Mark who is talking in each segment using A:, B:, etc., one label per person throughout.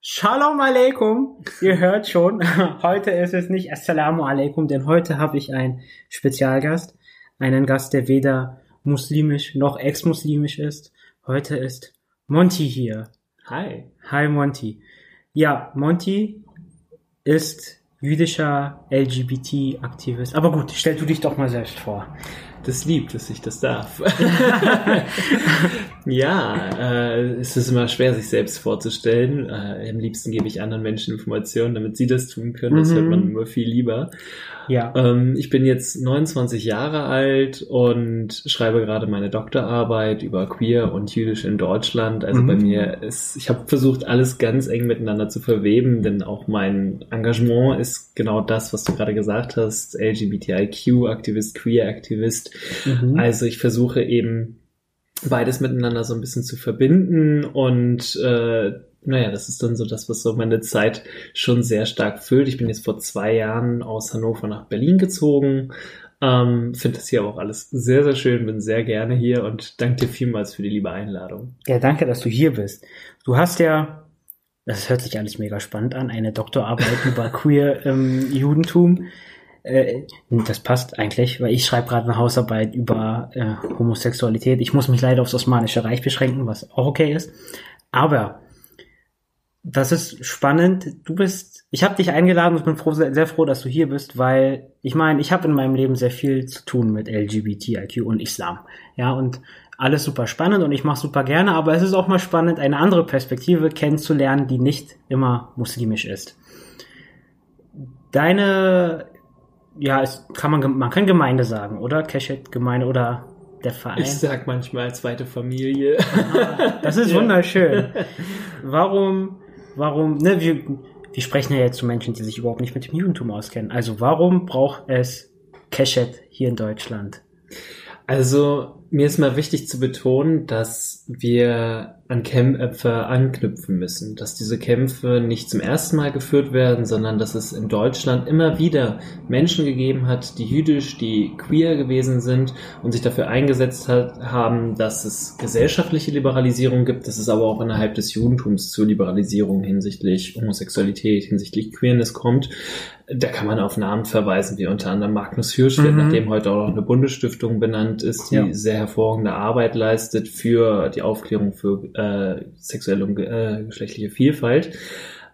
A: Shalom Aleikum. Ihr hört schon, heute ist es nicht Assalamu Alaikum, denn heute habe ich einen Spezialgast. Einen Gast, der weder muslimisch noch ex-muslimisch ist. Heute ist Monty hier.
B: Hi.
A: Hi Monty. Ja, Monty ist jüdischer LGBT-Aktivist. Aber gut, stell du dich doch mal selbst vor
B: das liebt, dass ich das darf. ja, äh, es ist immer schwer, sich selbst vorzustellen. Äh, am liebsten gebe ich anderen Menschen Informationen, damit sie das tun können. Das mhm. hört man immer viel lieber. Ja. Ähm, ich bin jetzt 29 Jahre alt und schreibe gerade meine Doktorarbeit über Queer und Jüdisch in Deutschland. Also mhm. bei mir ist, ich habe versucht, alles ganz eng miteinander zu verweben, denn auch mein Engagement ist genau das, was du gerade gesagt hast, LGBTIQ-Aktivist, Queer-Aktivist. Mhm. Also ich versuche eben beides miteinander so ein bisschen zu verbinden und äh, naja, das ist dann so das, was so meine Zeit schon sehr stark füllt. Ich bin jetzt vor zwei Jahren aus Hannover nach Berlin gezogen. Ähm, Finde das hier auch alles sehr, sehr schön, bin sehr gerne hier und danke dir vielmals für die liebe Einladung.
A: Ja, danke, dass du hier bist. Du hast ja, das hört sich alles mega spannend an, eine Doktorarbeit über queer ähm, Judentum. Äh, das passt eigentlich, weil ich schreibe gerade eine Hausarbeit über äh, Homosexualität. Ich muss mich leider aufs Osmanische Reich beschränken, was auch okay ist. Aber das ist spannend. Du bist, ich habe dich eingeladen und bin froh, sehr, sehr, froh, dass du hier bist, weil ich meine, ich habe in meinem Leben sehr viel zu tun mit LGBTIQ und Islam. Ja, und alles super spannend und ich mache super gerne, aber es ist auch mal spannend, eine andere Perspektive kennenzulernen, die nicht immer muslimisch ist. Deine, ja, es kann man, man kann Gemeinde sagen, oder? Keshet Gemeinde oder der Verein.
B: Ich sag manchmal zweite Familie.
A: Aha, das ist wunderschön. Warum warum, ne, wir, wir sprechen ja jetzt zu Menschen, die sich überhaupt nicht mit dem Judentum auskennen. Also warum braucht es Keshet hier in Deutschland?
B: Also mir ist mal wichtig zu betonen, dass wir an Kämpfe anknüpfen müssen, dass diese Kämpfe nicht zum ersten Mal geführt werden, sondern dass es in Deutschland immer wieder Menschen gegeben hat, die jüdisch, die queer gewesen sind und sich dafür eingesetzt hat, haben, dass es gesellschaftliche Liberalisierung gibt, dass es aber auch innerhalb des Judentums zur Liberalisierung hinsichtlich Homosexualität, hinsichtlich Queerness kommt. Da kann man auf Namen verweisen, wie unter anderem Magnus Hirschfeld, mhm. nachdem heute auch noch eine Bundesstiftung benannt ist, die ja. sehr hervorragende Arbeit leistet für die Aufklärung für äh, sexuelle und äh, geschlechtliche Vielfalt.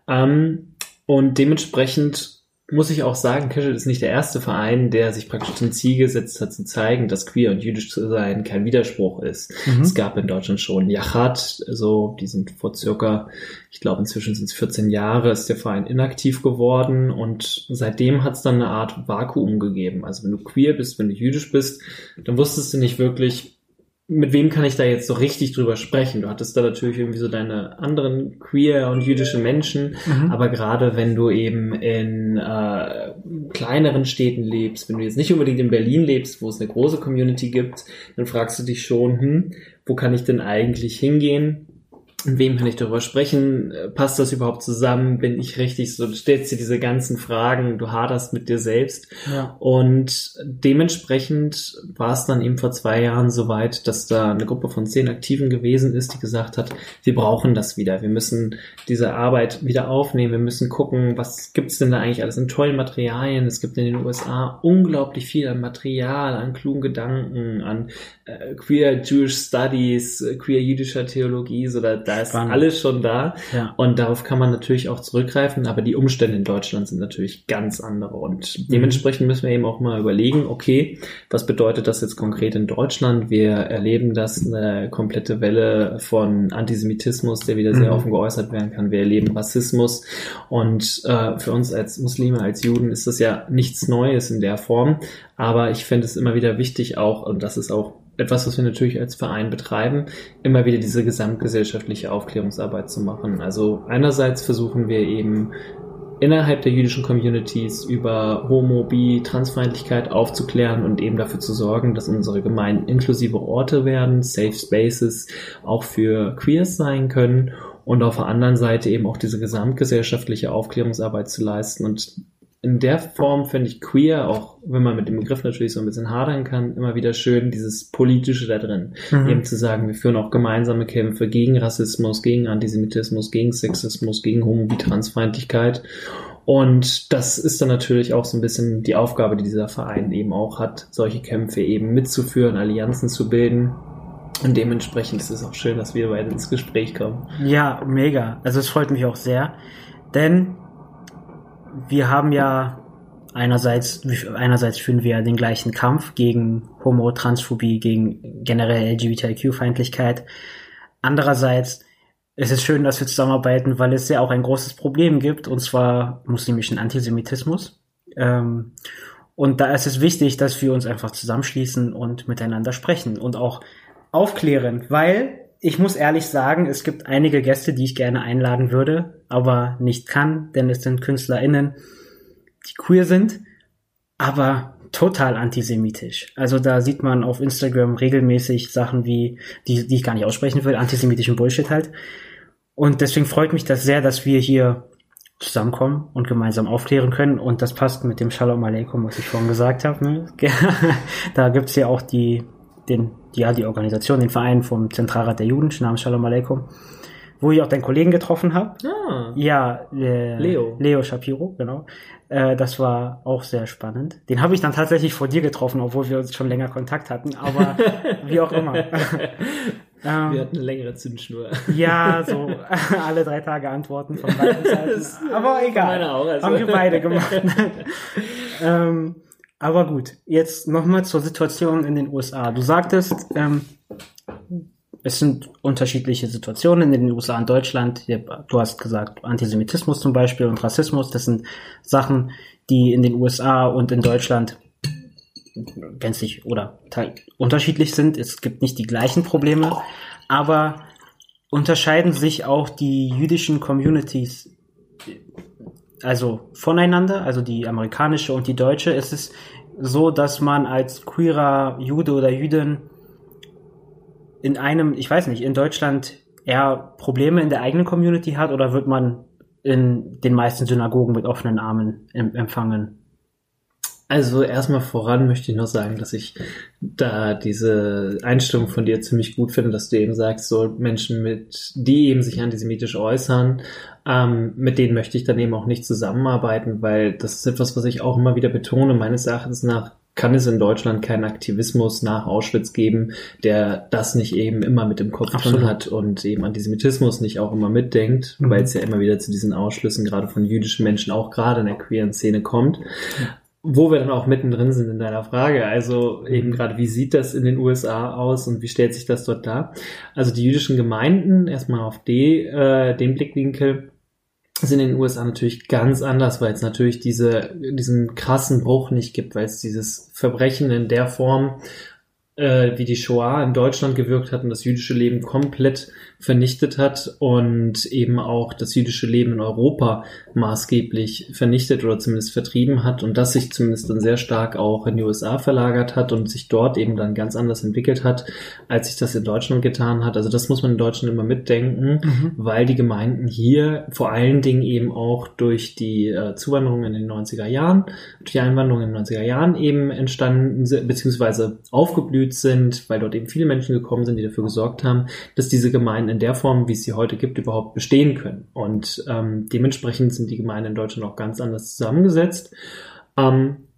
B: Ähm, und dementsprechend muss ich auch sagen, Casual ist nicht der erste Verein, der sich praktisch zum Ziel gesetzt hat, zu zeigen, dass queer und jüdisch zu sein kein Widerspruch ist. Mhm. Es gab in Deutschland schon Yachat, so, die sind vor circa, ich glaube inzwischen sind es 14 Jahre, ist der Verein inaktiv geworden und seitdem hat es dann eine Art Vakuum gegeben. Also wenn du queer bist, wenn du jüdisch bist, dann wusstest du nicht wirklich, mit wem kann ich da jetzt so richtig drüber sprechen? Du hattest da natürlich irgendwie so deine anderen queer und jüdische Menschen, mhm. aber gerade wenn du eben in äh, kleineren Städten lebst, wenn du jetzt nicht unbedingt in Berlin lebst, wo es eine große Community gibt, dann fragst du dich schon, hm, wo kann ich denn eigentlich hingehen? Mit wem kann ich darüber sprechen? Äh, passt das überhaupt zusammen? Bin ich richtig so? Du stellst dir diese ganzen Fragen, du haderst mit dir selbst. Ja. Und dementsprechend war es dann eben vor zwei Jahren soweit, dass da eine Gruppe von zehn Aktiven gewesen ist, die gesagt hat, wir brauchen das wieder. Wir müssen diese Arbeit wieder aufnehmen. Wir müssen gucken, was gibt's denn da eigentlich alles in tollen Materialien? Es gibt in den USA unglaublich viel an Material, an klugen Gedanken, an äh, queer Jewish Studies, queer jüdischer Theologie, so da, da ist Spannend. alles schon da. Ja. Und darauf kann man natürlich auch zurückgreifen, aber die Umstände in Deutschland sind natürlich ganz andere. Und mhm. dementsprechend müssen wir eben auch mal überlegen, okay, was bedeutet das jetzt konkret in Deutschland? Wir erleben, dass eine komplette Welle von Antisemitismus, der wieder sehr mhm. offen geäußert werden kann. Wir erleben Rassismus. Und äh, für uns als Muslime, als Juden ist das ja nichts Neues in der Form. Aber ich finde es immer wieder wichtig auch, und das ist auch etwas, was wir natürlich als Verein betreiben, immer wieder diese gesamtgesellschaftliche Aufklärungsarbeit zu machen. Also einerseits versuchen wir eben innerhalb der jüdischen Communities über Homo, Bi, Transfeindlichkeit aufzuklären und eben dafür zu sorgen, dass unsere Gemeinden inklusive Orte werden, Safe Spaces auch für Queers sein können und auf der anderen Seite eben auch diese gesamtgesellschaftliche Aufklärungsarbeit zu leisten und in der Form finde ich queer, auch wenn man mit dem Begriff natürlich so ein bisschen hadern kann, immer wieder schön, dieses Politische da drin. Mhm. Eben zu sagen, wir führen auch gemeinsame Kämpfe gegen Rassismus, gegen Antisemitismus, gegen Sexismus, gegen Homophobie, Transfeindlichkeit. Und das ist dann natürlich auch so ein bisschen die Aufgabe, die dieser Verein eben auch hat, solche Kämpfe eben mitzuführen, Allianzen zu bilden. Und dementsprechend ist es auch schön, dass wir beide ins Gespräch kommen.
A: Ja, mega. Also es freut mich auch sehr, denn wir haben ja einerseits, einerseits führen wir den gleichen Kampf gegen Homo, Transphobie, gegen generell LGBTIQ-Feindlichkeit. Andererseits ist es schön, dass wir zusammenarbeiten, weil es ja auch ein großes Problem gibt, und zwar muslimischen Antisemitismus. Ähm, und da ist es wichtig, dass wir uns einfach zusammenschließen und miteinander sprechen und auch aufklären, weil ich muss ehrlich sagen, es gibt einige Gäste, die ich gerne einladen würde, aber nicht kann, denn es sind KünstlerInnen, die queer sind, aber total antisemitisch. Also da sieht man auf Instagram regelmäßig Sachen wie, die, die ich gar nicht aussprechen will, antisemitischen Bullshit halt. Und deswegen freut mich das sehr, dass wir hier zusammenkommen und gemeinsam aufklären können. Und das passt mit dem Shalom Aleikum, was ich vorhin gesagt habe. Ne? da gibt's ja auch die den, ja, die Organisation, den Verein vom Zentralrat der Juden, namens Shalom Aleikum, wo ich auch deinen Kollegen getroffen habe. Ah, ja, äh, Leo. Leo Shapiro, genau. Äh, das war auch sehr spannend. Den habe ich dann tatsächlich vor dir getroffen, obwohl wir uns schon länger Kontakt hatten, aber wie auch immer.
B: Ähm, wir hatten eine längere Zündschnur.
A: Ja, so alle drei Tage Antworten von beiden Seiten. Aber egal. Auch, also. Haben wir beide gemacht. ähm, aber gut, jetzt nochmal zur Situation in den USA. Du sagtest, ähm, es sind unterschiedliche Situationen in den USA und Deutschland. Du hast gesagt, Antisemitismus zum Beispiel und Rassismus, das sind Sachen, die in den USA und in Deutschland gänzlich oder unterschiedlich sind. Es gibt nicht die gleichen Probleme, aber unterscheiden sich auch die jüdischen Communities also voneinander, also die amerikanische und die deutsche, ist es so, dass man als queerer Jude oder Jüdin in einem, ich weiß nicht, in Deutschland eher Probleme in der eigenen Community hat oder wird man in den meisten Synagogen mit offenen Armen empfangen?
B: Also erstmal voran möchte ich noch sagen, dass ich da diese Einstellung von dir ziemlich gut finde, dass du eben sagst, so Menschen mit, die eben sich antisemitisch äußern, ähm, mit denen möchte ich dann eben auch nicht zusammenarbeiten, weil das ist etwas, was ich auch immer wieder betone. Meines Erachtens nach kann es in Deutschland keinen Aktivismus nach Auschwitz geben, der das nicht eben immer mit im Kopf Absolut. drin hat und eben Antisemitismus nicht auch immer mitdenkt, mhm. weil es ja immer wieder zu diesen Ausschlüssen gerade von jüdischen Menschen auch gerade in der queeren Szene kommt wo wir dann auch mittendrin sind in deiner Frage. Also eben gerade, wie sieht das in den USA aus und wie stellt sich das dort dar? Also die jüdischen Gemeinden, erstmal auf die, äh, den Blickwinkel, sind in den USA natürlich ganz anders, weil es natürlich diese, diesen krassen Bruch nicht gibt, weil es dieses Verbrechen in der Form äh, wie die Shoah in Deutschland gewirkt hat und das jüdische Leben komplett vernichtet hat und eben auch das jüdische Leben in Europa maßgeblich vernichtet oder zumindest vertrieben hat und das sich zumindest dann sehr stark auch in die USA verlagert hat und sich dort eben dann ganz anders entwickelt hat, als sich das in Deutschland getan hat. Also das muss man in Deutschland immer mitdenken, mhm. weil die Gemeinden hier vor allen Dingen eben auch durch die äh, Zuwanderung in den 90er Jahren, durch die Einwanderung in den 90er Jahren eben entstanden, beziehungsweise aufgeblüht sind, weil dort eben viele Menschen gekommen sind, die dafür gesorgt haben, dass diese Gemeinden in der Form, wie es sie heute gibt, überhaupt bestehen können. Und ähm, dementsprechend sind die Gemeinden in Deutschland auch ganz anders zusammengesetzt. Ähm,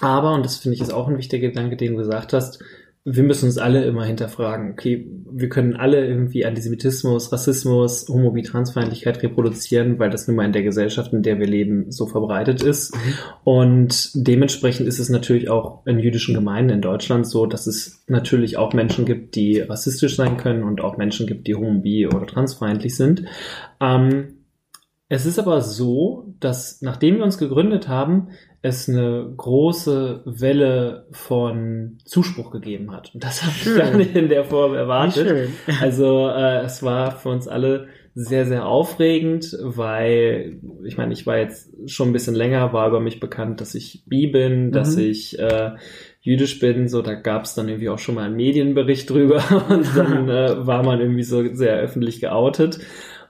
B: aber, und das finde ich ist auch ein wichtiger Gedanke, den du gesagt hast, wir müssen uns alle immer hinterfragen, okay, wir können alle irgendwie Antisemitismus, Rassismus, Homophobie, Transfeindlichkeit reproduzieren, weil das nun mal in der Gesellschaft, in der wir leben, so verbreitet ist. Mhm. Und dementsprechend ist es natürlich auch in jüdischen Gemeinden in Deutschland so, dass es natürlich auch Menschen gibt, die rassistisch sein können und auch Menschen gibt, die homophobie oder transfeindlich sind. Ähm, es ist aber so, dass nachdem wir uns gegründet haben, es eine große Welle von Zuspruch gegeben hat. Und das habe ich gar nicht in der Form erwartet. Also äh, es war für uns alle sehr, sehr aufregend, weil ich meine, ich war jetzt schon ein bisschen länger, war über mich bekannt, dass ich bi bin, mhm. dass ich äh, jüdisch bin, so da gab es dann irgendwie auch schon mal einen Medienbericht drüber und dann äh, war man irgendwie so sehr öffentlich geoutet.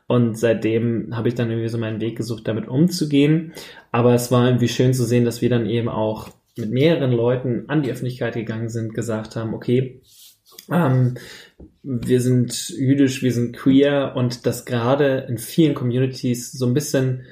B: Und seitdem habe ich dann irgendwie so meinen Weg gesucht, damit umzugehen. Aber es war irgendwie schön zu sehen, dass wir dann eben auch mit mehreren Leuten an die Öffentlichkeit gegangen sind, gesagt haben, okay, ähm, wir sind jüdisch, wir sind queer und dass gerade in vielen Communities so ein bisschen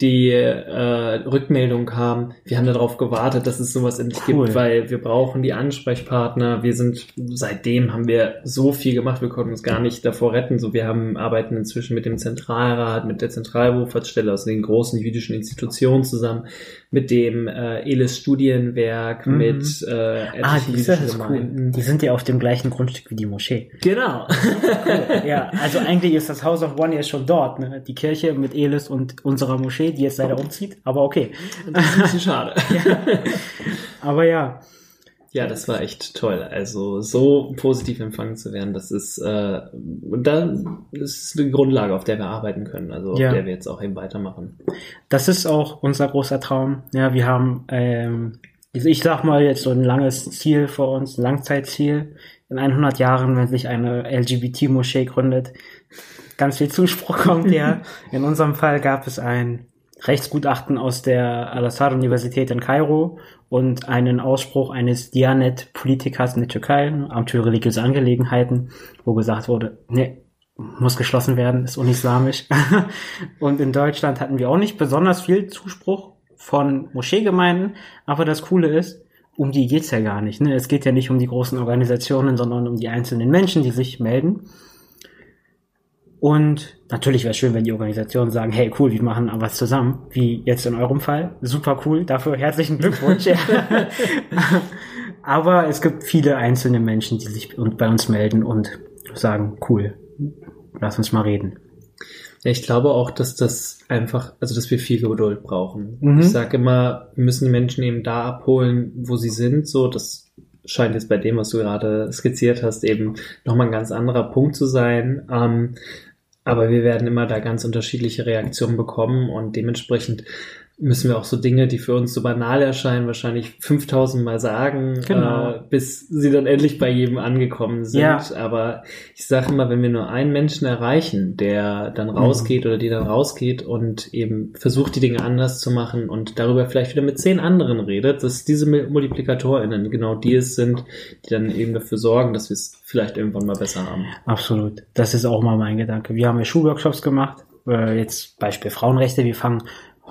B: die äh, Rückmeldung haben, wir haben darauf gewartet, dass es sowas endlich cool. gibt, weil wir brauchen die Ansprechpartner. Wir sind seitdem haben wir so viel gemacht, wir konnten uns gar nicht davor retten. So, wir haben arbeiten inzwischen mit dem Zentralrat, mit der Zentralwohlfahrtsstelle aus den großen jüdischen Institutionen zusammen, mit dem äh, Elis Studienwerk, mhm. mit äh,
A: ah, die, ist cool. die sind ja auf dem gleichen Grundstück wie die Moschee.
B: Genau.
A: cool. Ja, also eigentlich ist das House of One ja schon dort, ne? Die Kirche mit Elis und unserer Moschee die jetzt leider umzieht, aber okay.
B: Das ist ein bisschen schade.
A: ja. Aber ja.
B: Ja, das war echt toll. Also so positiv empfangen zu werden, das ist äh, dann ist eine Grundlage, auf der wir arbeiten können, also ja. auf der wir jetzt auch eben weitermachen.
A: Das ist auch unser großer Traum. Ja, wir haben, ähm, ich sag mal jetzt so ein langes Ziel vor uns, ein Langzeitziel. In 100 Jahren, wenn sich eine LGBT-Moschee gründet, ganz viel Zuspruch kommt, ja. In unserem Fall gab es ein Rechtsgutachten aus der Al-Azhar-Universität in Kairo und einen Ausspruch eines Dianet-Politikers in der Türkei, Amt für religiöse Angelegenheiten, wo gesagt wurde, nee, muss geschlossen werden, ist unislamisch. und in Deutschland hatten wir auch nicht besonders viel Zuspruch von Moscheegemeinden, aber das Coole ist, um die geht's ja gar nicht. Ne? Es geht ja nicht um die großen Organisationen, sondern um die einzelnen Menschen, die sich melden. Und natürlich wäre es schön, wenn die Organisationen sagen, hey cool, wir machen was zusammen, wie jetzt in eurem Fall. Super cool, dafür herzlichen Glückwunsch. Aber es gibt viele einzelne Menschen, die sich bei uns melden und sagen, cool, lass uns mal reden.
B: Ja, ich glaube auch, dass das einfach, also dass wir viel Geduld brauchen. Mhm. Ich sage immer, wir müssen die Menschen eben da abholen, wo sie sind. So, das scheint jetzt bei dem, was du gerade skizziert hast, eben nochmal ein ganz anderer Punkt zu sein. Ähm, aber wir werden immer da ganz unterschiedliche Reaktionen bekommen und dementsprechend müssen wir auch so Dinge, die für uns so banal erscheinen, wahrscheinlich 5000 Mal sagen, genau. äh, bis sie dann endlich bei jedem angekommen sind. Ja. Aber ich sage immer, wenn wir nur einen Menschen erreichen, der dann mhm. rausgeht mhm. oder die dann rausgeht und eben versucht, die Dinge anders zu machen und darüber vielleicht wieder mit zehn anderen redet, dass diese MultiplikatorInnen genau die es sind, die dann eben dafür sorgen, dass wir es vielleicht irgendwann mal besser haben.
A: Absolut. Das ist auch mal mein Gedanke. Wir haben ja Schulworkshops gemacht. Äh, jetzt Beispiel Frauenrechte. Wir fangen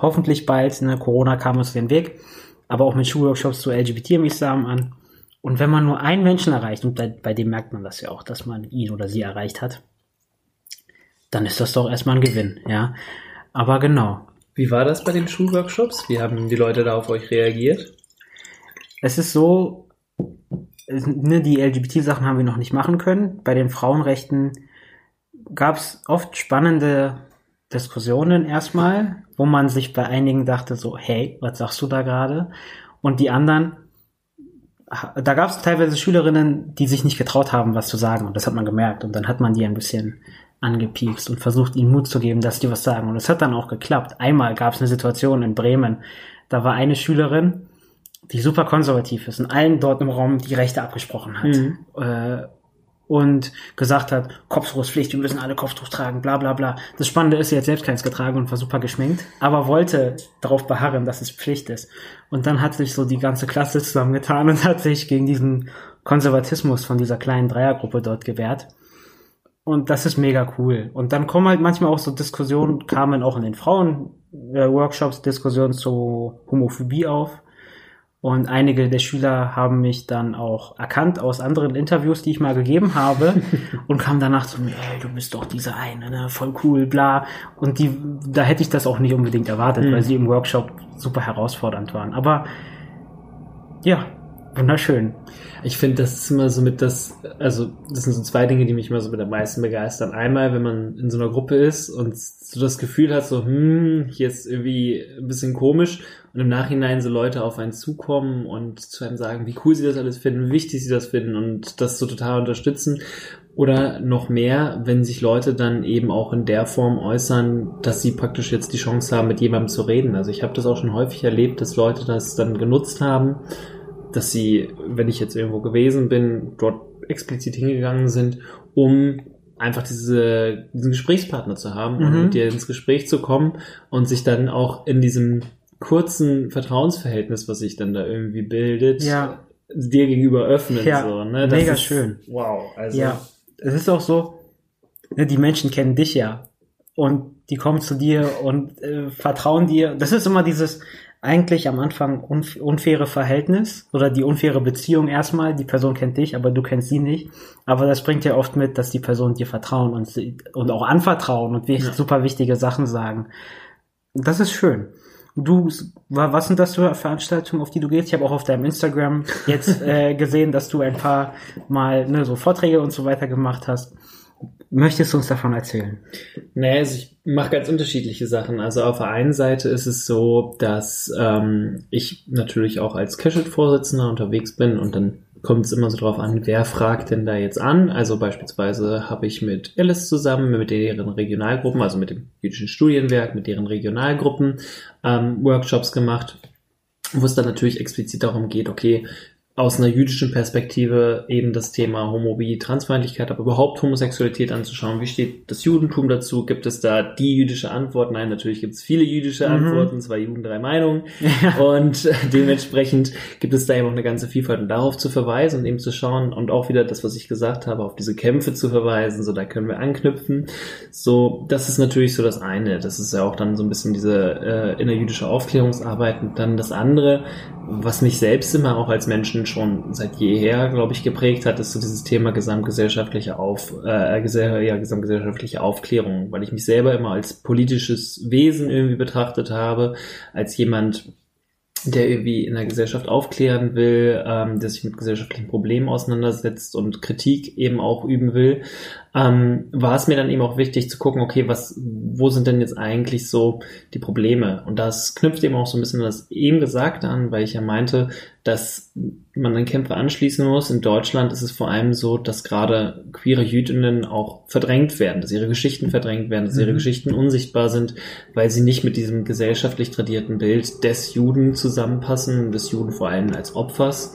A: hoffentlich bald, ne, Corona kam uns den Weg, aber auch mit Schulworkshops zu LGBT im Islam an. Und wenn man nur einen Menschen erreicht, und bei, bei dem merkt man das ja auch, dass man ihn oder sie erreicht hat, dann ist das doch erstmal ein Gewinn, ja. Aber genau.
B: Wie war das bei den Schulworkshops? Wie haben die Leute da auf euch reagiert?
A: Es ist so, ne, die LGBT-Sachen haben wir noch nicht machen können. Bei den Frauenrechten gab es oft spannende Diskussionen erstmal, wo man sich bei einigen dachte so, hey, was sagst du da gerade? Und die anderen, da gab es teilweise Schülerinnen, die sich nicht getraut haben, was zu sagen. Und das hat man gemerkt. Und dann hat man die ein bisschen angepiekst und versucht, ihnen Mut zu geben, dass die was sagen. Und es hat dann auch geklappt. Einmal gab es eine Situation in Bremen, da war eine Schülerin, die super konservativ ist und allen dort im Raum die Rechte abgesprochen hat. Mhm. Äh, und gesagt hat, Kopftuchpflicht, wir müssen alle Kopftuch tragen, bla bla bla. Das Spannende ist, sie hat selbst keins getragen und war super geschminkt, aber wollte darauf beharren, dass es Pflicht ist. Und dann hat sich so die ganze Klasse zusammengetan und hat sich gegen diesen Konservatismus von dieser kleinen Dreiergruppe dort gewehrt. Und das ist mega cool. Und dann kommen halt manchmal auch so Diskussionen, kamen auch in den Frauen-Workshops Diskussionen zu Homophobie auf und einige der Schüler haben mich dann auch erkannt aus anderen Interviews, die ich mal gegeben habe und kamen danach zu mir, ey, du bist doch dieser eine, ne? voll cool, bla. Und die, da hätte ich das auch nicht unbedingt erwartet, mhm. weil sie im Workshop super herausfordernd waren. Aber ja, wunderschön.
B: Ich finde, das ist immer so mit das, also das sind so zwei Dinge, die mich immer so mit am meisten begeistern. Einmal, wenn man in so einer Gruppe ist und so das Gefühl hat, so, hm, hier ist irgendwie ein bisschen komisch und im Nachhinein so Leute auf einen zukommen und zu einem sagen, wie cool sie das alles finden, wie wichtig sie das finden und das so total unterstützen. Oder noch mehr, wenn sich Leute dann eben auch in der Form äußern, dass sie praktisch jetzt die Chance haben, mit jemandem zu reden. Also ich habe das auch schon häufig erlebt, dass Leute das dann genutzt haben, dass sie, wenn ich jetzt irgendwo gewesen bin, dort explizit hingegangen sind, um einfach diese, diesen Gesprächspartner zu haben und
A: Mhm.
B: mit dir ins Gespräch zu kommen und sich dann auch in diesem kurzen Vertrauensverhältnis, was sich dann da irgendwie bildet,
A: Ja.
B: dir gegenüber öffnen.
A: Ja,
B: so, ne? Das
A: mega
B: ist,
A: schön.
B: Wow. Also,
A: Ja, es ist auch so, ne, die Menschen kennen dich ja und die kommen zu dir und äh, vertrauen dir. Das ist immer dieses eigentlich am Anfang unf unfaire Verhältnis oder die unfaire Beziehung erstmal. Die Person kennt dich, aber du kennst sie nicht. Aber das bringt ja oft mit, dass die Person dir vertrauen und, und auch anvertrauen und
B: Ja.
A: super wichtige Sachen sagen. Das ist schön. Du, wa- was sind das für Veranstaltungen, auf die du gehst? Ich habe auch auf deinem Instagram jetzt äh, gesehen, dass du ein paar Mal ne, so Vorträge und so weiter gemacht hast. Möchtest du uns davon erzählen?
B: Naja, also ich mache ganz unterschiedliche Sachen. Also auf der einen Seite ist es so, dass ähm, ich natürlich auch als Cashit-Vorsitzender unterwegs bin und dann kommt es immer so drauf an, wer fragt denn da jetzt an. Also beispielsweise habe ich mit Alice zusammen, mit deren Regionalgruppen, also mit dem jüdischen Studienwerk, mit deren Regionalgruppen ähm, Workshops gemacht, wo es dann natürlich explizit darum geht, okay, aus einer jüdischen Perspektive eben das Thema Homophobie, Transfeindlichkeit, aber überhaupt Homosexualität anzuschauen. Wie steht das Judentum dazu? Gibt es da die jüdische Antwort? Nein, natürlich gibt es viele jüdische
A: Mhm.
B: Antworten, zwei Juden, drei Meinungen. Und äh, dementsprechend gibt es da eben auch eine ganze Vielfalt. Und darauf zu verweisen und eben zu schauen und auch wieder das, was ich gesagt habe, auf diese Kämpfe zu verweisen, so da können wir anknüpfen. So, das ist natürlich so das eine. Das ist ja auch dann so ein bisschen diese äh, innerjüdische Aufklärungsarbeit. Und dann das andere, was mich selbst immer auch als Menschen schon seit jeher, glaube ich, geprägt hat, ist so dieses Thema gesamtgesellschaftliche Auf, äh, ja, gesamtgesellschaftliche Aufklärung, weil ich mich selber immer als politisches Wesen irgendwie betrachtet habe, als jemand, der irgendwie in der Gesellschaft aufklären will, ähm, der sich mit gesellschaftlichen Problemen auseinandersetzt und Kritik eben auch üben will, ähm, war es mir dann eben auch wichtig zu gucken, okay, was, wo sind denn jetzt eigentlich so die Probleme? Und das knüpft eben auch so ein bisschen an das eben Gesagte an, weil ich ja meinte, dass man an Kämpfe anschließen muss. In Deutschland ist es vor allem so, dass gerade queere Jüdinnen auch verdrängt werden, dass ihre Geschichten verdrängt werden, dass ihre
A: Mhm.
B: Geschichten unsichtbar sind, weil sie nicht mit diesem gesellschaftlich tradierten Bild des Juden zusammenpassen, des Juden vor allem als Opfers.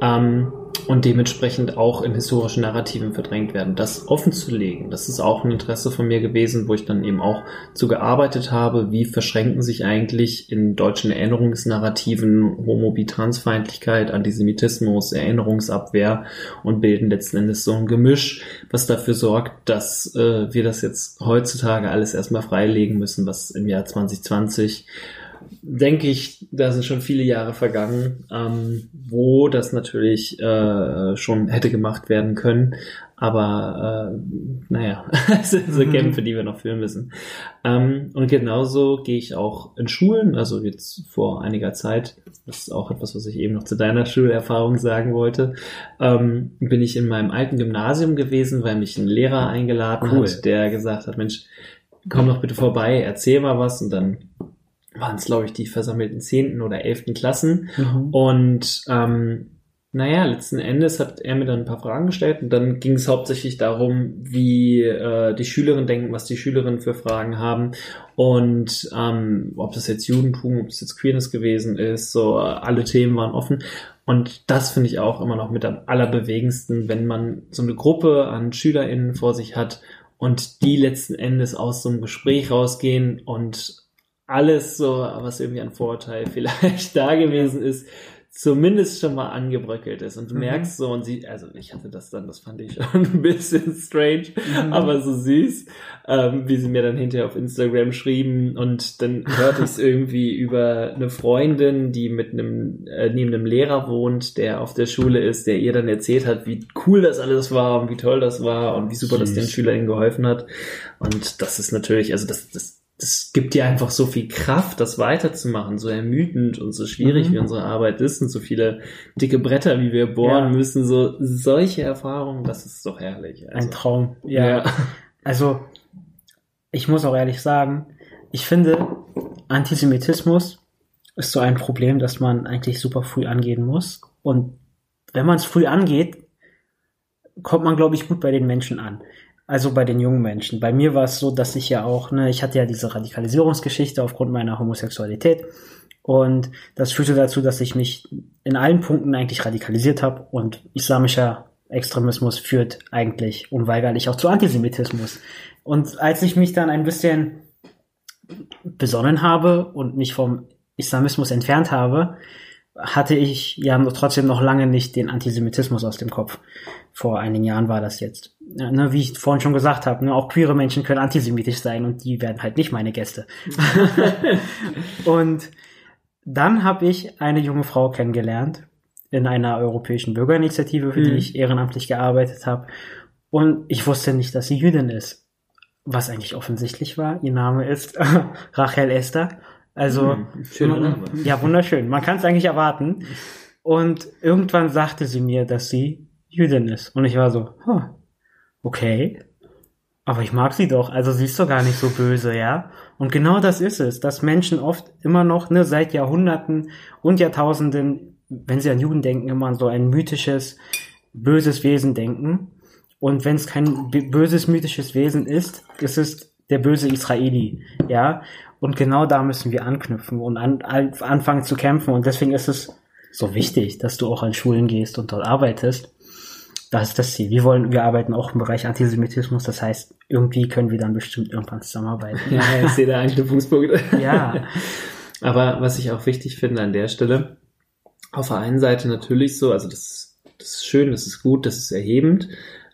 B: Ähm, und dementsprechend auch in historischen Narrativen verdrängt werden. Das offen zu legen, das ist auch ein Interesse von mir gewesen, wo ich dann eben auch zu gearbeitet habe, wie verschränken sich eigentlich in deutschen Erinnerungsnarrativen Homophobie, Transfeindlichkeit, Antisemitismus, Erinnerungsabwehr und bilden letzten Endes so ein Gemisch, was dafür sorgt, dass äh, wir das jetzt heutzutage alles erstmal freilegen müssen, was im Jahr 2020 denke ich, da sind schon viele Jahre vergangen, ähm, wo das natürlich äh, schon hätte gemacht werden können. Aber äh, naja, es sind so
A: Mhm.
B: Kämpfe, die wir noch führen müssen. Ähm, und genauso gehe ich auch in Schulen, also jetzt vor einiger Zeit, das ist auch etwas, was ich eben noch zu deiner Schulerfahrung sagen wollte, ähm, bin ich in meinem alten Gymnasium gewesen, weil mich ein Lehrer eingeladen
A: Cool.
B: hat, der gesagt hat, Mensch, komm doch bitte vorbei, erzähl mal was und dann waren es, glaube ich, die versammelten zehnten oder elften Klassen.
A: Mhm.
B: Und ähm, naja, letzten Endes hat er mir dann ein paar Fragen gestellt und dann ging es hauptsächlich darum, wie äh, die Schülerinnen denken, was die Schülerinnen für Fragen haben und ähm, ob das jetzt Judentum, ob das jetzt Queerness gewesen ist, so äh, alle Themen waren offen. Und das finde ich auch immer noch mit am allerbewegendsten, wenn man so eine Gruppe an SchülerInnen vor sich hat und die letzten Endes aus so einem Gespräch rausgehen und alles so, was irgendwie an Vorurteil vielleicht da gewesen ist, zumindest schon mal angebröckelt ist. Und du
A: Mhm.
B: merkst so, und sie, also ich hatte das dann, das fand ich schon ein bisschen strange,
A: Mhm.
B: aber so süß, ähm, wie sie mir dann hinterher auf Instagram schrieben. Und dann hörte ich es irgendwie über eine Freundin, die mit einem, äh, neben einem Lehrer wohnt, der auf der Schule ist, der ihr dann erzählt hat, wie cool das alles war und wie toll das war und wie super das
A: Süß.
B: den SchülerInnen geholfen hat. Und das ist natürlich, also das, das, das gibt dir einfach so viel Kraft, das weiterzumachen, so ermüdend und so schwierig
A: Mhm.
B: wie unsere Arbeit ist und so viele dicke Bretter, wie wir bohren
A: Ja.
B: müssen, so solche Erfahrungen, das ist doch herrlich.
A: Ein
B: Also,
A: Traum. Ja.
B: ja.
A: Also, ich muss auch ehrlich sagen, ich finde, Antisemitismus ist so ein Problem, das man eigentlich super früh angehen muss. Und wenn man es früh angeht, kommt man, glaube ich, gut bei den Menschen an. Also bei den jungen Menschen. Bei mir war es so, dass ich ja auch, ne, ich hatte ja diese Radikalisierungsgeschichte aufgrund meiner Homosexualität. Und das führte dazu, dass ich mich in allen Punkten eigentlich radikalisiert habe und islamischer Extremismus führt eigentlich unweigerlich auch zu Antisemitismus. Und als ich mich dann ein bisschen besonnen habe und mich vom Islamismus entfernt habe, hatte ich ja trotzdem noch lange nicht den Antisemitismus aus dem Kopf. Vor einigen Jahren war das jetzt. Ja, ne, wie ich vorhin schon gesagt habe, ne, auch queere Menschen können antisemitisch sein und die werden halt nicht meine Gäste. und dann habe ich eine junge Frau kennengelernt in einer europäischen Bürgerinitiative, für mhm. die ich ehrenamtlich gearbeitet habe. Und ich wusste nicht, dass sie Jüdin ist. Was eigentlich offensichtlich war. Ihr Name ist Rachel Esther. Also, mhm, schöner Name. ja, wunderschön. Man kann es eigentlich erwarten. Und irgendwann sagte sie mir, dass sie Jüdin ist. Und ich war so, huh, okay. Aber ich mag sie doch. Also sie ist doch gar nicht so böse, ja. Und genau das ist es, dass Menschen oft immer noch, ne, seit Jahrhunderten und Jahrtausenden, wenn sie an Juden denken, immer an so ein mythisches, böses Wesen denken. Und wenn es kein böses, mythisches Wesen ist, es ist der böse Israeli, ja. Und genau da müssen wir anknüpfen und an, anfangen zu kämpfen. Und deswegen ist es so wichtig, dass du auch an Schulen gehst und dort arbeitest. Das ist das Ziel. Wir wollen, wir arbeiten auch im Bereich Antisemitismus. Das heißt, irgendwie können wir dann bestimmt irgendwann zusammenarbeiten.
B: Ja, ich sehe da Anknüpfungspunkte. ja. Aber was ich auch wichtig finde an der Stelle, auf der einen Seite natürlich so, also das, das ist schön, das ist gut, das ist erhebend.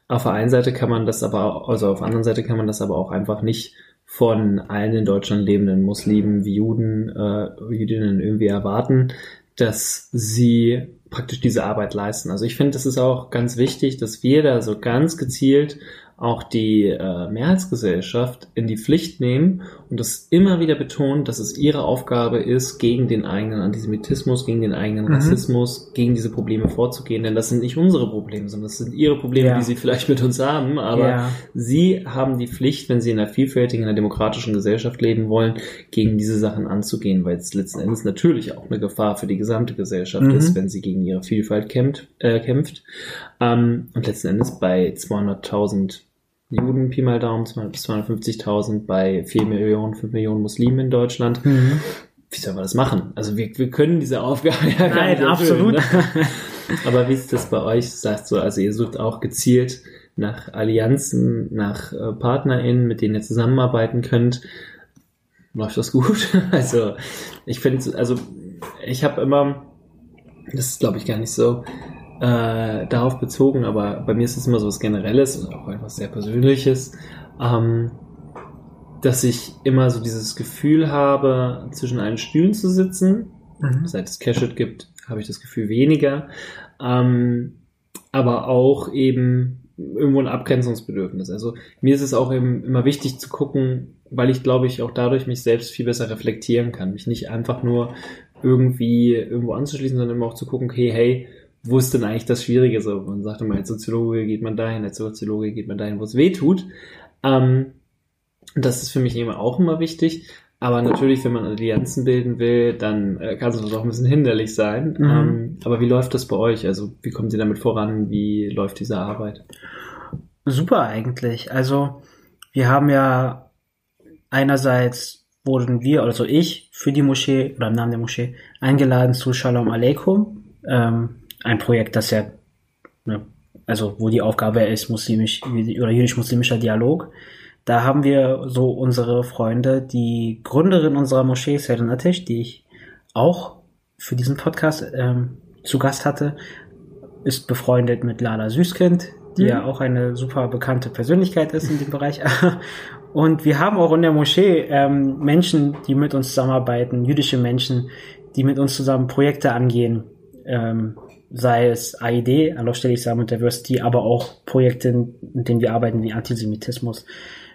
B: Auf der einen Seite kann man das aber, also auf der anderen Seite kann man das aber auch einfach nicht von allen in Deutschland lebenden Muslimen wie Juden, äh, Jüdinnen irgendwie erwarten, dass sie praktisch diese Arbeit leisten. Also ich finde, das ist auch ganz wichtig, dass wir da so ganz gezielt auch die äh, Mehrheitsgesellschaft in die Pflicht nehmen und das immer wieder betonen, dass es ihre Aufgabe ist, gegen den eigenen Antisemitismus, gegen den eigenen mhm. Rassismus, gegen diese Probleme vorzugehen. Denn das sind nicht unsere Probleme, sondern das sind ihre Probleme, ja. die sie vielleicht mit uns haben. Aber ja. sie haben die Pflicht, wenn sie in einer vielfältigen, in einer demokratischen Gesellschaft leben wollen, gegen diese Sachen anzugehen, weil es letzten Endes natürlich auch eine Gefahr für die gesamte Gesellschaft mhm. ist, wenn sie gegen ihre Vielfalt kämpft. Äh, kämpft. Ähm, und letzten Endes bei 200.000 Juden, Pi mal Daumen, bis 250.000 bei 4 Millionen, 5 Millionen Muslimen in Deutschland. Mhm. Wie sollen wir das machen? Also wir, wir können diese Aufgabe ja gar Nein, nicht absolut. Ne? Aber wie ist das bei euch? Sagst du, also ihr sucht auch gezielt nach Allianzen, nach äh, PartnerInnen, mit denen ihr zusammenarbeiten könnt. Läuft das gut? Also ich finde, also ich habe immer, das ist glaube ich gar nicht so, äh, darauf bezogen, aber bei mir ist es immer so was Generelles und auch etwas sehr Persönliches, ähm, dass ich immer so dieses Gefühl habe, zwischen allen Stühlen zu sitzen. Mhm. Seit es Cashit gibt, habe ich das Gefühl weniger. Ähm, aber auch eben irgendwo ein Abgrenzungsbedürfnis. Also mir ist es auch eben immer wichtig zu gucken, weil ich glaube ich auch dadurch mich selbst viel besser reflektieren kann. Mich nicht einfach nur irgendwie irgendwo anzuschließen, sondern immer auch zu gucken, okay, hey, wo ist denn eigentlich das Schwierige? So, man sagt immer, als Soziologe geht man dahin, als Soziologe geht man dahin, wo es weh tut. Ähm, das ist für mich immer auch immer wichtig. Aber natürlich, wenn man Allianzen bilden will, dann äh, kann es auch ein bisschen hinderlich sein. Mhm. Ähm, aber wie läuft das bei euch? Also wie kommt ihr damit voran? Wie läuft diese Arbeit?
A: Super eigentlich. Also wir haben ja einerseits wurden wir, also ich, für die Moschee oder im Namen der Moschee eingeladen zu Shalom Aleikum. Ähm, ein Projekt, das ja, ne, also wo die Aufgabe ist, muslimisch oder jüdisch-muslimischer Dialog. Da haben wir so unsere Freunde, die Gründerin unserer Moschee, Seren Atish, die ich auch für diesen Podcast ähm, zu Gast hatte, ist befreundet mit Lala Süßkind, die mhm. ja auch eine super bekannte Persönlichkeit ist in dem Bereich. Und wir haben auch in der Moschee ähm, Menschen, die mit uns zusammenarbeiten, jüdische Menschen, die mit uns zusammen Projekte angehen. Ähm, sei es AID, Anlaufstelle Islam und Diversity, aber auch Projekte, in denen wir arbeiten, wie Antisemitismus.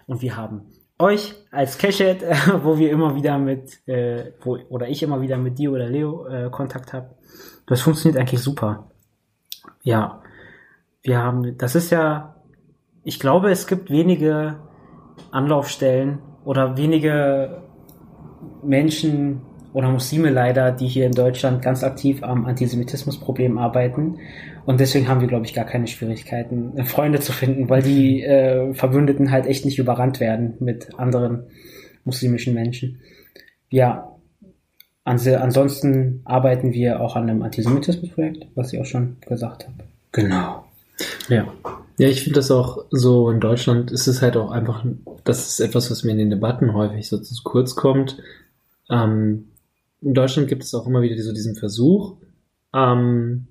A: Und wir haben euch als Keshet, wo wir immer wieder mit, äh, wo, oder ich immer wieder mit dir oder Leo äh, Kontakt habe. Das funktioniert eigentlich super. Ja, wir haben, das ist ja, ich glaube, es gibt wenige Anlaufstellen oder wenige Menschen, oder Muslime leider, die hier in Deutschland ganz aktiv am Antisemitismusproblem arbeiten. Und deswegen haben wir, glaube ich, gar keine Schwierigkeiten, Freunde zu finden, weil die äh, Verbündeten halt echt nicht überrannt werden mit anderen muslimischen Menschen. Ja, ansonsten arbeiten wir auch an einem Antisemitismusprojekt, was ich auch schon gesagt habe.
B: Genau. Ja. Ja, ich finde das auch so in Deutschland ist es halt auch einfach, das ist etwas, was mir in den Debatten häufig so zu kurz kommt. Ähm, in Deutschland gibt es auch immer wieder so diesen Versuch, ähm,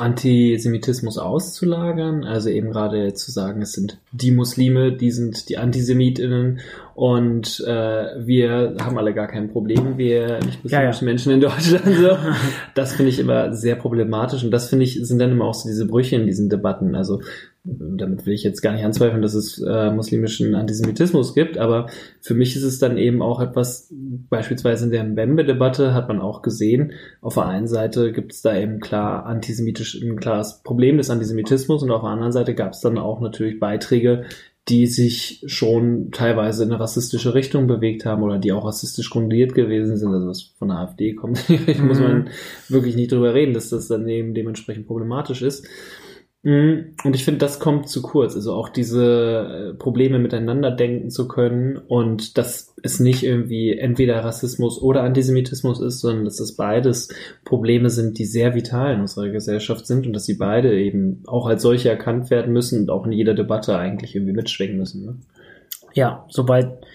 B: Antisemitismus auszulagern, also eben gerade zu sagen, es sind die Muslime, die sind die Antisemitinnen und äh, wir haben alle gar kein Problem, wir nicht muslimischen ja, ja. Menschen in Deutschland. So. Das finde ich immer sehr problematisch und das finde ich sind dann immer auch so diese Brüche in diesen Debatten. Also damit will ich jetzt gar nicht anzweifeln, dass es äh, muslimischen Antisemitismus gibt, aber für mich ist es dann eben auch etwas, beispielsweise in der Mbembe-Debatte hat man auch gesehen, auf der einen Seite gibt es da eben klar antisemitisch, ein klares Problem des Antisemitismus und auf der anderen Seite gab es dann auch natürlich Beiträge, die sich schon teilweise in eine rassistische Richtung bewegt haben oder die auch rassistisch grundiert gewesen sind, also was von der AfD kommt, muss man mhm. wirklich nicht drüber reden, dass das dann eben dementsprechend problematisch ist. Mhm. Und ich finde, das kommt zu kurz. Also auch diese äh, Probleme miteinander denken zu können und dass es nicht irgendwie entweder Rassismus oder Antisemitismus ist, sondern dass es beides Probleme sind, die sehr vital in unserer Gesellschaft sind und dass sie beide eben auch als solche erkannt werden müssen und auch in jeder Debatte eigentlich irgendwie mitschwingen müssen. Ne?
A: Ja, sobald